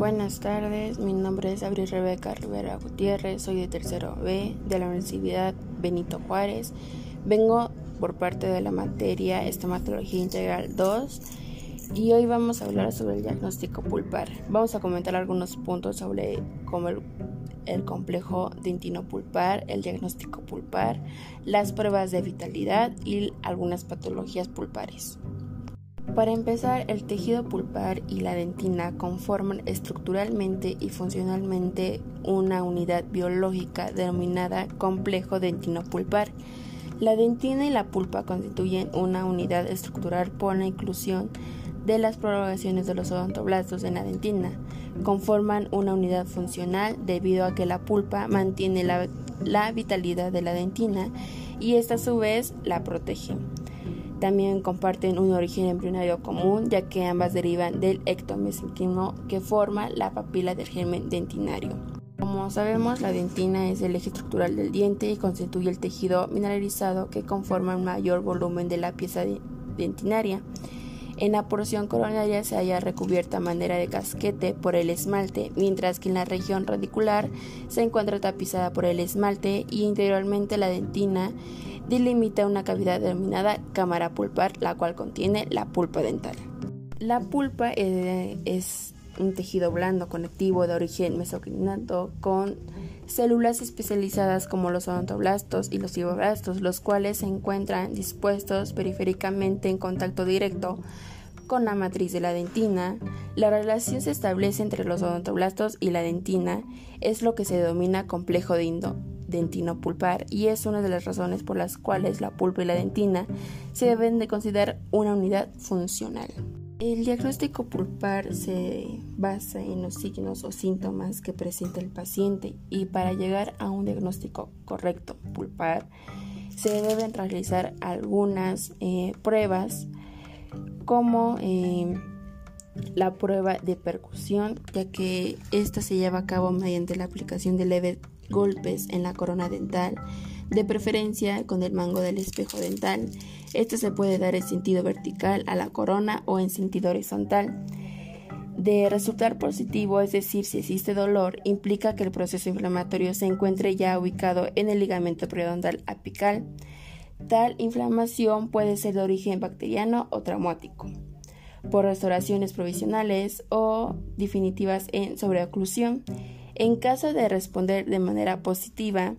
Buenas tardes, mi nombre es Abril Rebeca Rivera Gutiérrez, soy de tercero B de la Universidad Benito Juárez. Vengo por parte de la materia Estomatología Integral 2 y hoy vamos a hablar sobre el diagnóstico pulpar. Vamos a comentar algunos puntos sobre cómo el, el complejo dentino pulpar, el diagnóstico pulpar, las pruebas de vitalidad y algunas patologías pulpares. Para empezar, el tejido pulpar y la dentina conforman estructuralmente y funcionalmente una unidad biológica denominada complejo dentino-pulpar. La dentina y la pulpa constituyen una unidad estructural por la inclusión de las prolongaciones de los odontoblastos en la dentina. Conforman una unidad funcional debido a que la pulpa mantiene la, la vitalidad de la dentina y esta a su vez la protege. También comparten un origen embrionario común, ya que ambas derivan del ectomesentino que forma la papila del germen dentinario. Como sabemos, la dentina es el eje estructural del diente y constituye el tejido mineralizado que conforma un mayor volumen de la pieza dentinaria. En la porción coronaria se halla recubierta a manera de casquete por el esmalte, mientras que en la región radicular se encuentra tapizada por el esmalte y interiormente la dentina delimita una cavidad denominada cámara pulpar, la cual contiene la pulpa dental. La pulpa eh, es un tejido blando conectivo de origen mesoclinato con células especializadas como los odontoblastos y los fibroblastos, los cuales se encuentran dispuestos periféricamente en contacto directo con la matriz de la dentina. La relación se establece entre los odontoblastos y la dentina, es lo que se denomina complejo dentino pulpar y es una de las razones por las cuales la pulpa y la dentina se deben de considerar una unidad funcional. El diagnóstico pulpar se basa en los signos o síntomas que presenta el paciente y para llegar a un diagnóstico correcto pulpar se deben realizar algunas eh, pruebas como eh, la prueba de percusión, ya que esta se lleva a cabo mediante la aplicación de leves golpes en la corona dental, de preferencia con el mango del espejo dental. Esto se puede dar en sentido vertical a la corona o en sentido horizontal. De resultar positivo, es decir, si existe dolor, implica que el proceso inflamatorio se encuentre ya ubicado en el ligamento periodontal apical. Tal inflamación puede ser de origen bacteriano o traumático por restauraciones provisionales o definitivas en sobreoclusión. En caso de responder de manera positiva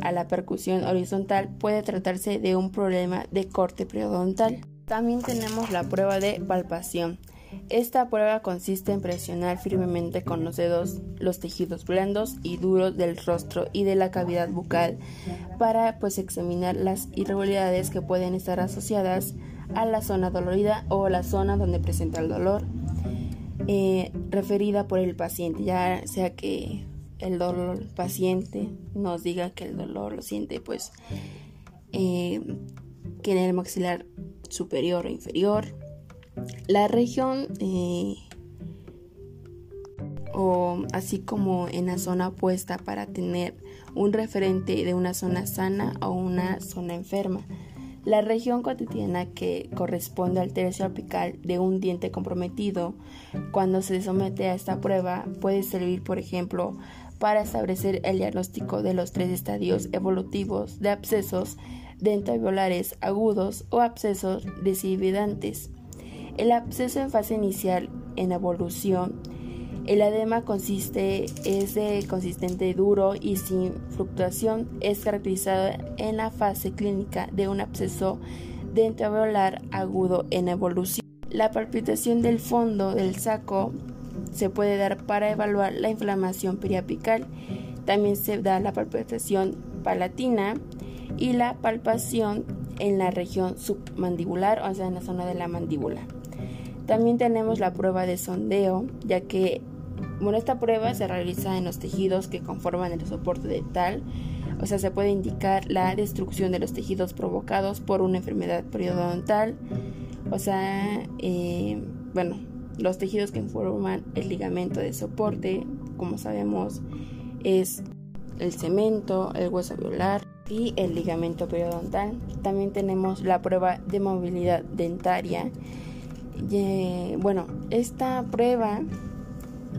a la percusión horizontal, puede tratarse de un problema de corte periodontal. También tenemos la prueba de palpación. Esta prueba consiste en presionar firmemente con los dedos los tejidos blandos y duros del rostro y de la cavidad bucal para pues examinar las irregularidades que pueden estar asociadas a la zona dolorida o la zona donde presenta el dolor eh, referida por el paciente, ya sea que el dolor paciente nos diga que el dolor lo siente pues eh, que en el maxilar superior o inferior. La región eh, o así como en la zona opuesta para tener un referente de una zona sana o una zona enferma. La región cotidiana que corresponde al tercio apical de un diente comprometido, cuando se somete a esta prueba, puede servir, por ejemplo, para establecer el diagnóstico de los tres estadios evolutivos de abscesos dentoalveolares agudos o abscesos decividantes. El absceso en fase inicial en evolución el edema consiste, es de consistente duro y sin fluctuación. Es caracterizado en la fase clínica de un absceso dentoalveolar agudo en evolución. La palpitación del fondo del saco se puede dar para evaluar la inflamación periapical. También se da la palpitación palatina y la palpación en la región submandibular, o sea, en la zona de la mandíbula. También tenemos la prueba de sondeo, ya que bueno, esta prueba se realiza en los tejidos que conforman el soporte dental, o sea, se puede indicar la destrucción de los tejidos provocados por una enfermedad periodontal, o sea, eh, bueno, los tejidos que forman el ligamento de soporte, como sabemos, es el cemento, el hueso alveolar y el ligamento periodontal. También tenemos la prueba de movilidad dentaria. bueno, esta prueba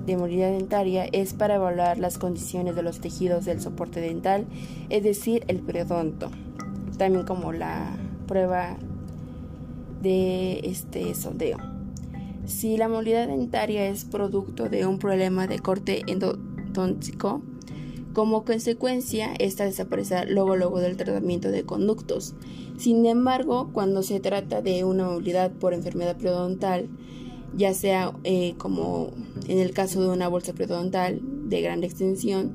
de movilidad dentaria es para evaluar las condiciones de los tejidos del soporte dental, es decir, el periodonto, también como la prueba de este sondeo. Si la movilidad dentaria es producto de un problema de corte endodóntico, como consecuencia, esta desaparecerá luego, luego del tratamiento de conductos. Sin embargo, cuando se trata de una movilidad por enfermedad periodontal, ya sea eh, como en el caso de una bolsa periodontal de gran extensión,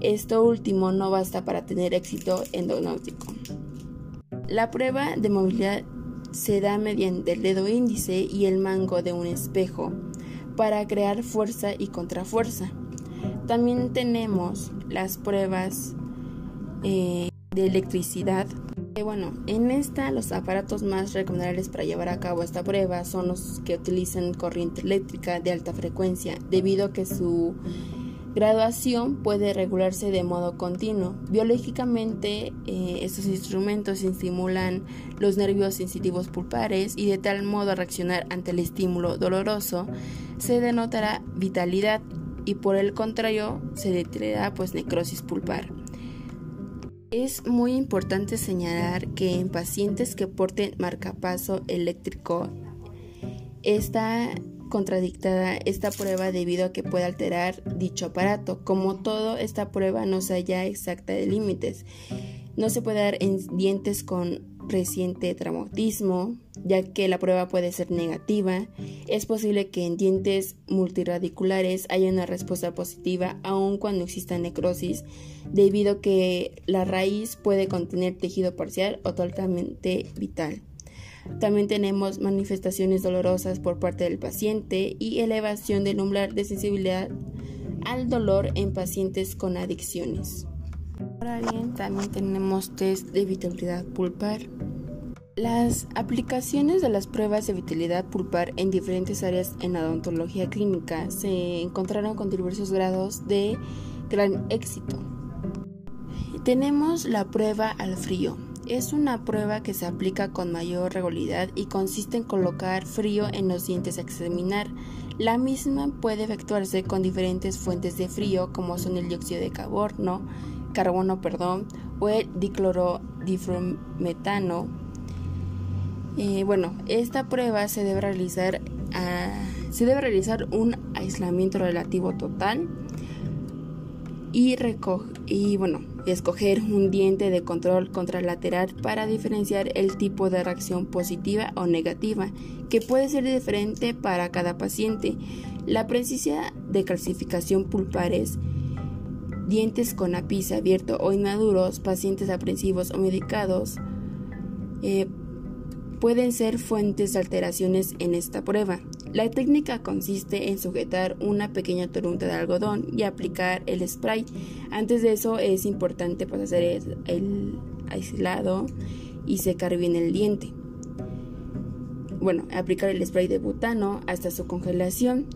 esto último no basta para tener éxito endodóntico. La prueba de movilidad se da mediante el dedo índice y el mango de un espejo para crear fuerza y contrafuerza. También tenemos las pruebas eh, de electricidad. Bueno, en esta los aparatos más recomendables para llevar a cabo esta prueba son los que utilizan corriente eléctrica de alta frecuencia, debido a que su graduación puede regularse de modo continuo. Biológicamente, eh, estos instrumentos estimulan los nervios sensitivos pulpares y de tal modo reaccionar ante el estímulo doloroso se denotará vitalidad y por el contrario se detendrá pues necrosis pulpar. Es muy importante señalar que en pacientes que porten marcapaso eléctrico está contradictada esta prueba debido a que puede alterar dicho aparato. Como todo, esta prueba no se halla exacta de límites. No se puede dar en dientes con reciente traumatismo, ya que la prueba puede ser negativa. Es posible que en dientes multiradiculares haya una respuesta positiva aun cuando exista necrosis, debido a que la raíz puede contener tejido parcial o totalmente vital. También tenemos manifestaciones dolorosas por parte del paciente y elevación del umbral de sensibilidad al dolor en pacientes con adicciones. Ahora bien, también tenemos test de vitalidad pulpar. Las aplicaciones de las pruebas de vitalidad pulpar en diferentes áreas en la odontología clínica se encontraron con diversos grados de gran éxito. Tenemos la prueba al frío. Es una prueba que se aplica con mayor regularidad y consiste en colocar frío en los dientes a examinar. La misma puede efectuarse con diferentes fuentes de frío como son el dióxido de carbono, carbono, perdón, o el diclorodifrometano. Eh, bueno, esta prueba se debe realizar se debe realizar un aislamiento relativo total y, y bueno, escoger un diente de control contralateral para diferenciar el tipo de reacción positiva o negativa, que puede ser diferente para cada paciente. La precisión de calcificación pulpares dientes con ápice abierto o inmaduros, pacientes aprensivos o medicados, eh, pueden ser fuentes de alteraciones en esta prueba. La técnica consiste en sujetar una pequeña torunta de algodón y aplicar el spray. Antes de eso es importante pues, hacer el aislado y secar bien el diente. Bueno, aplicar el spray de butano hasta su congelación.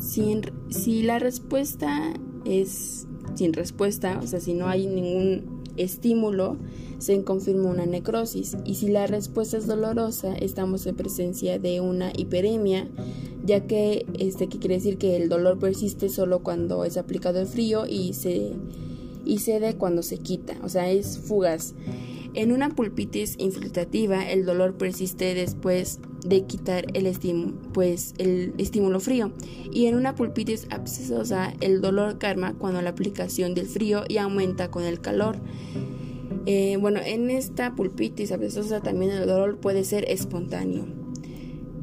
Si, la respuesta es sin respuesta, o sea, si no hay ningún estímulo, se confirma una necrosis. Y si la respuesta es dolorosa, estamos en presencia de una hiperemia, ya que este que quiere decir que el dolor persiste solo cuando es aplicado el frío y se y cede cuando se quita, o sea, es fugaz. En una pulpitis infiltrativa, el dolor persiste después de quitar el estímulo, pues, el estímulo frío. Y en una pulpitis abscesosa, el dolor calma cuando la aplicación del frío y aumenta con el calor. Eh, bueno, en esta pulpitis abscesosa también el dolor puede ser espontáneo.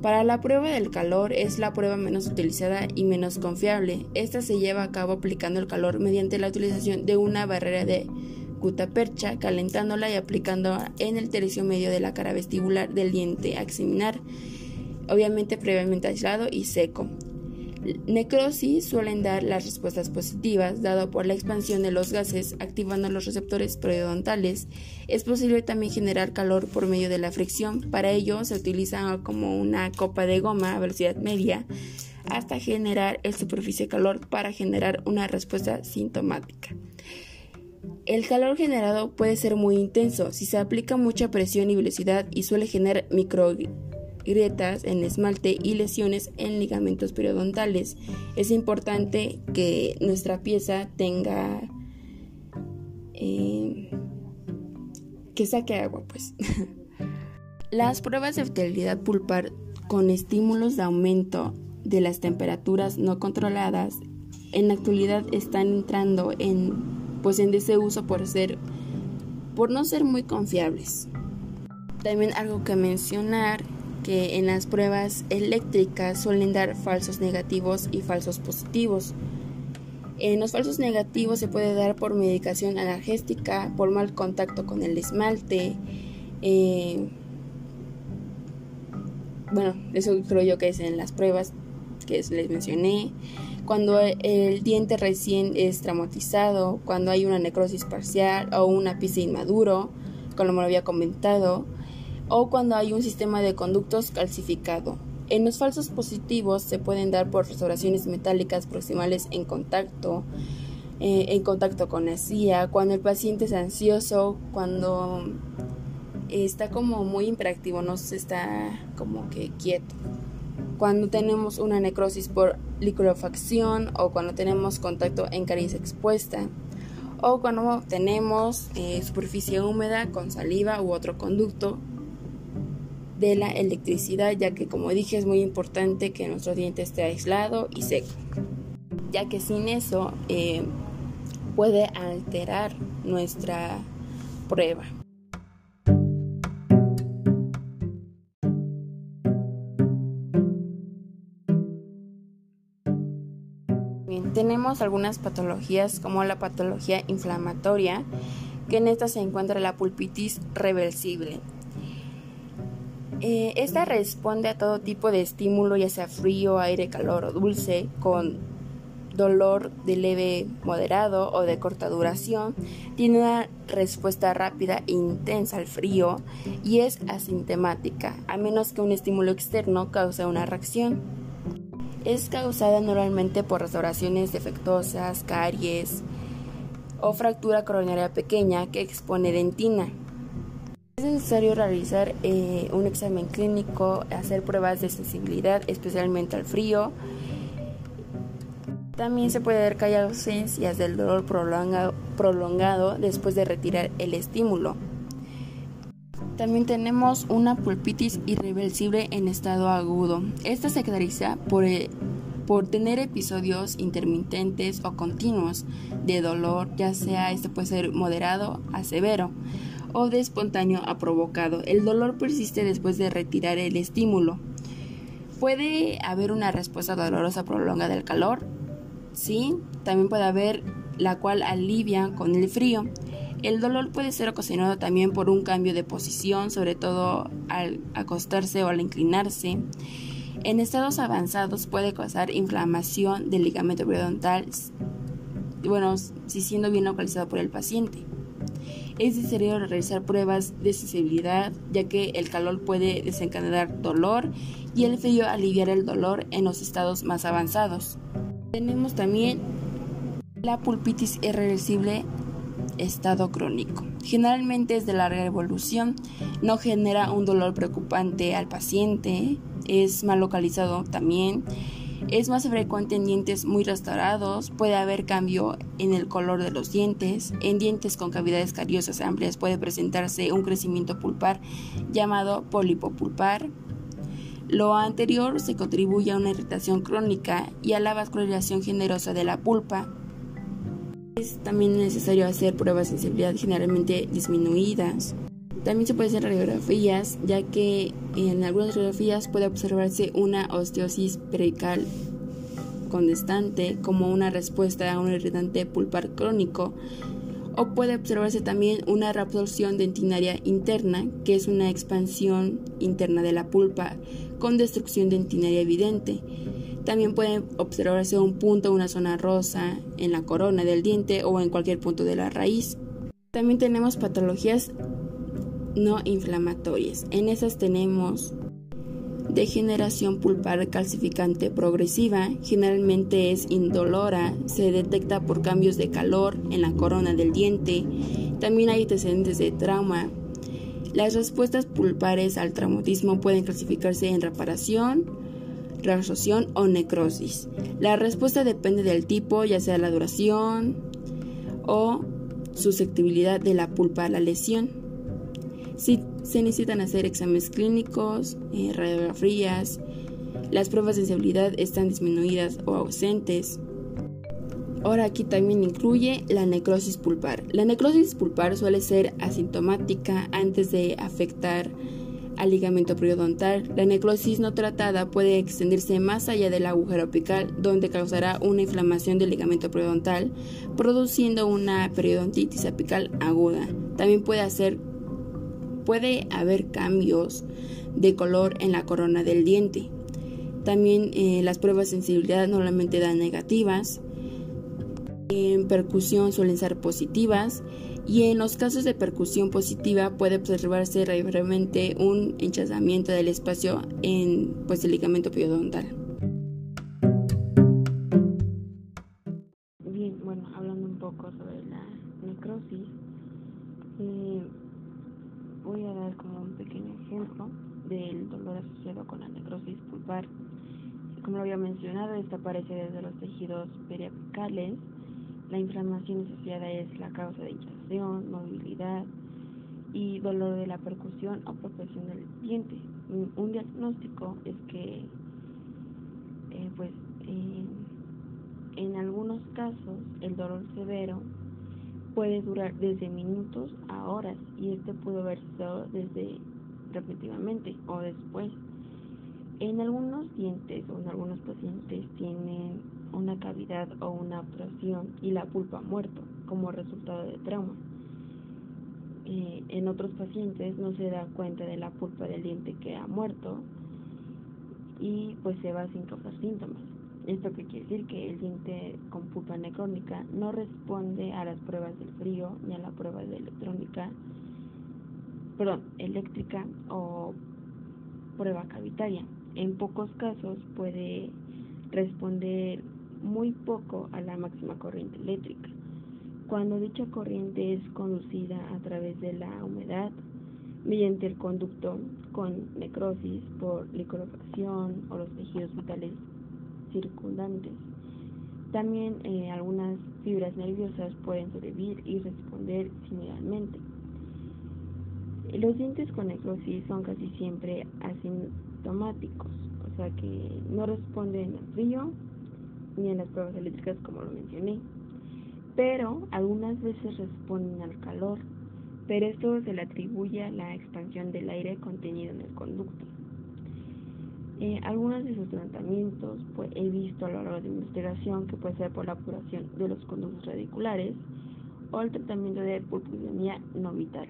Para la prueba del calor es la prueba menos utilizada y menos confiable. Esta se lleva a cabo aplicando el calor mediante la utilización de una barrera de percha, calentándola y aplicándola en el tercio medio de la cara vestibular del diente a examinar, obviamente previamente aislado y seco. Necrosis suelen dar las respuestas positivas, dado por la expansión de los gases activando los receptores periodontales. Es posible también generar calor por medio de la fricción. Para ello se utiliza como una copa de goma a velocidad media hasta generar el superficie calor para generar una respuesta sintomática. El calor generado puede ser muy intenso si se aplica mucha presión y velocidad y suele generar micro grietas en esmalte y lesiones en ligamentos periodontales. Es importante que nuestra pieza tenga eh, que saque agua, pues. Las pruebas de fertilidad pulpar con estímulos de aumento de las temperaturas no controladas en la actualidad están entrando en pues en desuso por ser por no ser muy confiables. También algo que mencionar que en las pruebas eléctricas suelen dar falsos negativos y falsos positivos. En los falsos negativos se puede dar por medicación analgésica, por mal contacto con el esmalte. Eh, bueno, eso creo yo que es en las pruebas que les mencioné. Cuando el diente recién es traumatizado, cuando hay una necrosis parcial o una pisa inmaduro, como lo había comentado, o cuando hay un sistema de conductos calcificado. En los falsos positivos se pueden dar por restauraciones metálicas proximales en contacto, eh, en contacto con la CIA, cuando el paciente es ansioso, cuando está como muy imperactivo, no se está como que quieto. Cuando tenemos una necrosis por liquefacción o cuando tenemos contacto en cariz expuesta o cuando tenemos eh, superficie húmeda con saliva u otro conducto de la electricidad, ya que como dije es muy importante que nuestro diente esté aislado y seco, ya que sin eso eh, puede alterar nuestra prueba. Algunas patologías como la patología inflamatoria, que en esta se encuentra la pulpitis reversible. Eh, esta responde a todo tipo de estímulo, ya sea frío, aire, calor o dulce, con dolor de leve moderado o de corta duración, tiene una respuesta rápida e intensa al frío y es asintomática, a menos que un estímulo externo cause una reacción. Es causada normalmente por restauraciones defectuosas, caries o fractura coronaria pequeña que expone dentina. Es necesario realizar eh, un examen clínico, hacer pruebas de sensibilidad, especialmente al frío. También se puede dar que haya ausencias del dolor prolongado después de retirar el estímulo. También tenemos una pulpitis irreversible en estado agudo. Esta se caracteriza por, eh, por tener episodios intermitentes o continuos de dolor, ya sea este puede ser moderado a severo o de espontáneo a provocado. El dolor persiste después de retirar el estímulo. ¿Puede haber una respuesta dolorosa prolongada del calor? Sí, también puede haber la cual alivia con el frío. El dolor puede ser ocasionado también por un cambio de posición, sobre todo al acostarse o al inclinarse. En estados avanzados puede causar inflamación del ligamento periodontal, bueno, si siendo bien localizado por el paciente. Es necesario realizar pruebas de sensibilidad, ya que el calor puede desencadenar dolor y el frío aliviar el dolor en los estados más avanzados. Tenemos también la pulpitis irreversible estado crónico. Generalmente es de larga evolución, no genera un dolor preocupante al paciente, es mal localizado también, es más frecuente en dientes muy restaurados, puede haber cambio en el color de los dientes, en dientes con cavidades cariosas amplias puede presentarse un crecimiento pulpar llamado pólipo pulpar. Lo anterior se contribuye a una irritación crónica y a la vascularización generosa de la pulpa, es también necesario hacer pruebas de sensibilidad generalmente disminuidas. También se puede hacer radiografías, ya que en algunas radiografías puede observarse una osteosis perical condestante como una respuesta a un irritante pulpar crónico o puede observarse también una reabsorción dentinaria interna, que es una expansión interna de la pulpa con destrucción dentinaria evidente. También puede observarse un punto, una zona rosa en la corona del diente o en cualquier punto de la raíz. También tenemos patologías no inflamatorias. En esas tenemos degeneración pulpar calcificante progresiva, generalmente es indolora, se detecta por cambios de calor en la corona del diente. También hay antecedentes de trauma. Las respuestas pulpares al traumatismo pueden clasificarse en reparación, reabsorción o necrosis. La respuesta depende del tipo, ya sea la duración o susceptibilidad de la pulpa a la lesión. Si se necesitan hacer exámenes clínicos, eh, radiografías, las pruebas de sensibilidad están disminuidas o ausentes. Ahora aquí también incluye la necrosis pulpar. La necrosis pulpar suele ser asintomática antes de afectar al ligamento periodontal. La necrosis no tratada puede extenderse más allá del agujero apical, donde causará una inflamación del ligamento periodontal, produciendo una periodontitis apical aguda. También puede, hacer, puede haber cambios de color en la corona del diente. También eh, las pruebas de sensibilidad normalmente dan negativas. En percusión suelen ser positivas y en los casos de percusión positiva puede observarse brevemente un hinchazamiento del espacio en pues, el ligamento periodontal. Bien, bueno, hablando un poco sobre la necrosis, eh, voy a dar como un pequeño ejemplo del dolor asociado con la necrosis pulpar. Como lo había mencionado, esta aparece desde los tejidos periapicales la inflamación asociada es la causa de hinchazón, movilidad y dolor de la percusión o profesión del diente. Un diagnóstico es que, eh, pues, en algunos casos el dolor severo puede durar desde minutos a horas y este pudo haber sido desde repetidamente o después. En algunos dientes o en algunos pacientes tienen una cavidad o una obstrucción y la pulpa muerto como resultado de trauma. Eh, en otros pacientes no se da cuenta de la pulpa del diente que ha muerto y pues se va sin causar síntomas. Esto que quiere decir que el diente con pulpa necrónica no responde a las pruebas del frío ni a la prueba de electrónica, perdón, eléctrica o prueba cavitaria. En pocos casos puede responder muy poco a la máxima corriente eléctrica. Cuando dicha corriente es conducida a través de la humedad mediante el conducto con necrosis por liquefacción o los tejidos vitales circundantes. También eh, algunas fibras nerviosas pueden sobrevivir y responder similarmente. Los dientes con necrosis son casi siempre asintomáticos, o sea que no responden al frío ni en las pruebas eléctricas como lo mencioné. Pero algunas veces responden al calor, pero esto se le atribuye a la expansión del aire contenido en el conducto. Eh, algunos de sus tratamientos pues, he visto a lo largo de investigación que puede ser por la apuración de los conductos radiculares o el tratamiento de pulposidemia no vital.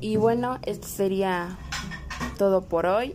Y bueno, esto sería todo por hoy.